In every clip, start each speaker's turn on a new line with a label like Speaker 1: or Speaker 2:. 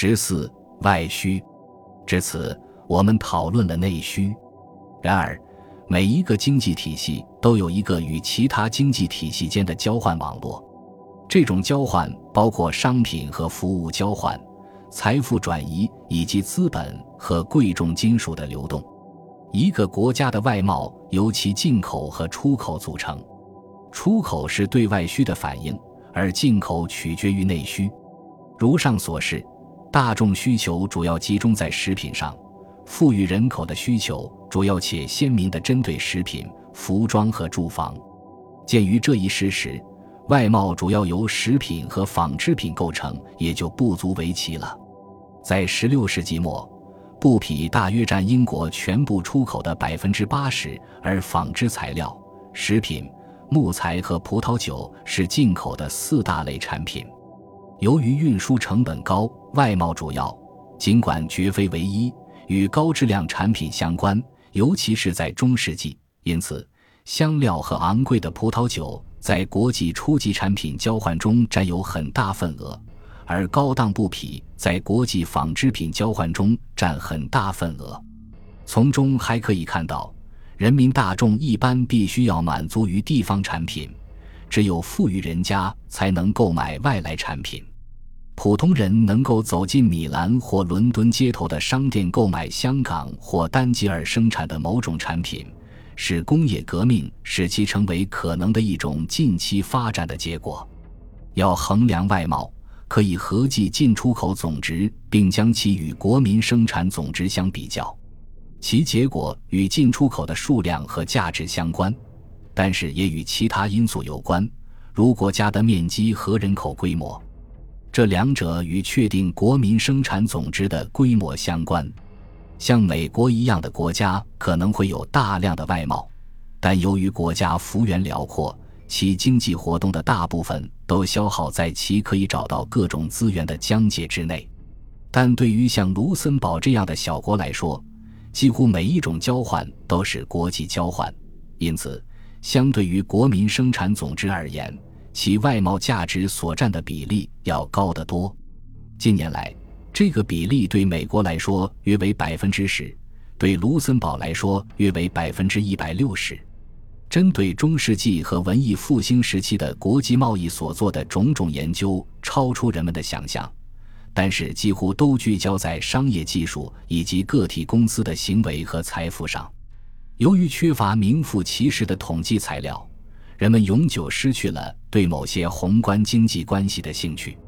Speaker 1: 十四外需，至此我们讨论了内需。然而，每一个经济体系都有一个与其他经济体系间的交换网络，这种交换包括商品和服务交换、财富转移以及资本和贵重金属的流动。一个国家的外贸由其进口和出口组成，出口是对外需的反应，而进口取决于内需。如上所示，大众需求主要集中在食品上，富裕人口的需求主要且鲜明地针对食品、服装和住房。鉴于这一事实，外贸主要由食品和纺织品构成，也就不足为奇了。在16世纪末。布匹大约占英国全部出口的百分之八十，而纺织材料、食品、木材和葡萄酒是进口的四大类产品。由于运输成本高，外贸主要尽管绝非唯一与高质量产品相关，尤其是在中世纪。因此，香料和昂贵的葡萄酒在国际初级产品交换中占有很大份额。而高档布匹在国际纺织品交换中占很大份额，从中还可以看到，人民大众一般必须要满足于地方产品，只有富裕人家才能购买外来产品。普通人能够走进米兰或伦敦街头的商店购买香港或丹吉尔生产的某种产品，是工业革命使其成为可能的一种近期发展的结果。要衡量外贸。可以合计进出口总值，并将其与国民生产总值相比较，其结果与进出口的数量和价值相关，但是也与其他因素有关，如国家的面积和人口规模。这两者与确定国民生产总值的规模相关。像美国一样的国家可能会有大量的外贸，但由于国家幅员辽阔。其经济活动的大部分都消耗在其可以找到各种资源的疆界之内，但对于像卢森堡这样的小国来说，几乎每一种交换都是国际交换，因此，相对于国民生产总值而言，其外贸价值所占的比例要高得多。近年来，这个比例对美国来说约为百分之十，对卢森堡来说约为百分之一百六十。针对中世纪和文艺复兴时期的国际贸易所做的种种研究，超出人们的想象，但是几乎都聚焦在商业技术以及个体公司的行为和财富上。由于缺乏名副其实的统计材料，人们永久失去了对某些宏观经济关系的兴趣。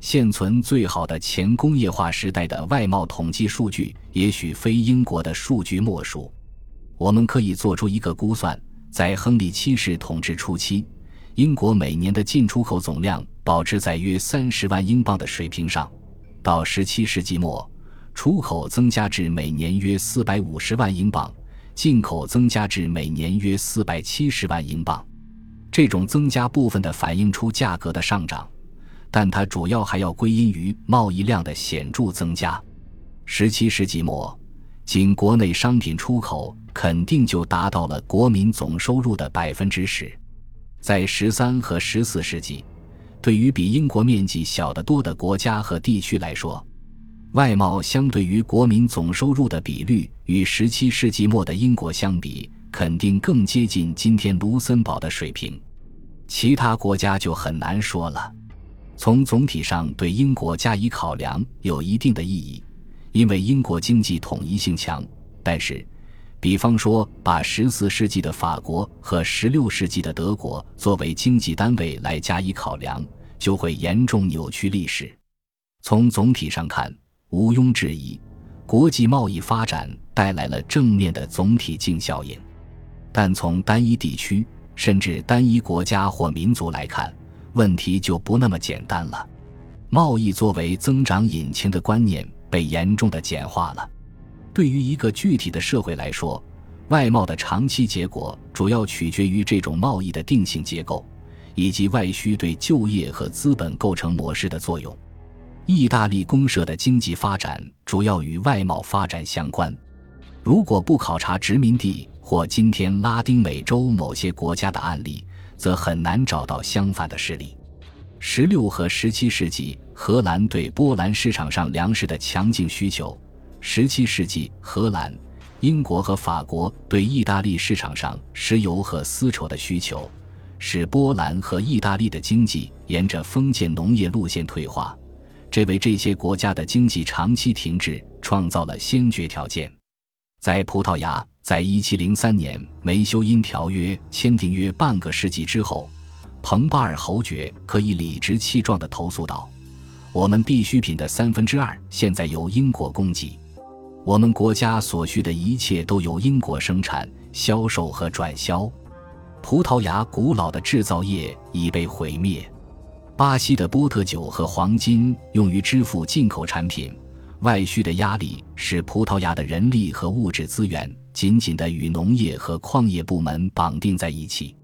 Speaker 1: 现存最好的前工业化时代的外贸统计数据，也许非英国的数据莫属。我们可以做出一个估算。在亨利七世统治初期，英国每年的进出口总量保持在约三十万英镑的水平上。到十七世纪末，出口增加至每年约四百五十万英镑，进口增加至每年约四百七十万英镑。这种增加部分的反映出价格的上涨，但它主要还要归因于贸易量的显著增加。十七世纪末。仅国内商品出口肯定就达到了国民总收入的百分之十，在十三和十四世纪，对于比英国面积小得多的国家和地区来说，外贸相对于国民总收入的比率与十七世纪末的英国相比，肯定更接近今天卢森堡的水平。其他国家就很难说了。从总体上对英国加以考量有一定的意义。因为英国经济统一性强，但是，比方说把十四世纪的法国和十六世纪的德国作为经济单位来加以考量，就会严重扭曲历史。从总体上看，毋庸置疑，国际贸易发展带来了正面的总体净效应。但从单一地区甚至单一国家或民族来看，问题就不那么简单了。贸易作为增长引擎的观念。被严重的简化了。对于一个具体的社会来说，外贸的长期结果主要取决于这种贸易的定性结构，以及外需对就业和资本构成模式的作用。意大利公社的经济发展主要与外贸发展相关。如果不考察殖民地或今天拉丁美洲某些国家的案例，则很难找到相反的事例。十六和十七世纪，荷兰对波兰市场上粮食的强劲需求；十七世纪，荷兰、英国和法国对意大利市场上石油和丝绸的需求，使波兰和意大利的经济沿着封建农业路线退化，这为这些国家的经济长期停滞创造了先决条件。在葡萄牙，在一七零三年梅修因条约签订约半个世纪之后。彭巴尔侯爵可以理直气壮地投诉道：“我们必需品的三分之二现在由英国供给，我们国家所需的一切都由英国生产、销售和转销。葡萄牙古老的制造业已被毁灭。巴西的波特酒和黄金用于支付进口产品，外需的压力使葡萄牙的人力和物质资源紧紧地与农业和矿业部门绑定在一起。”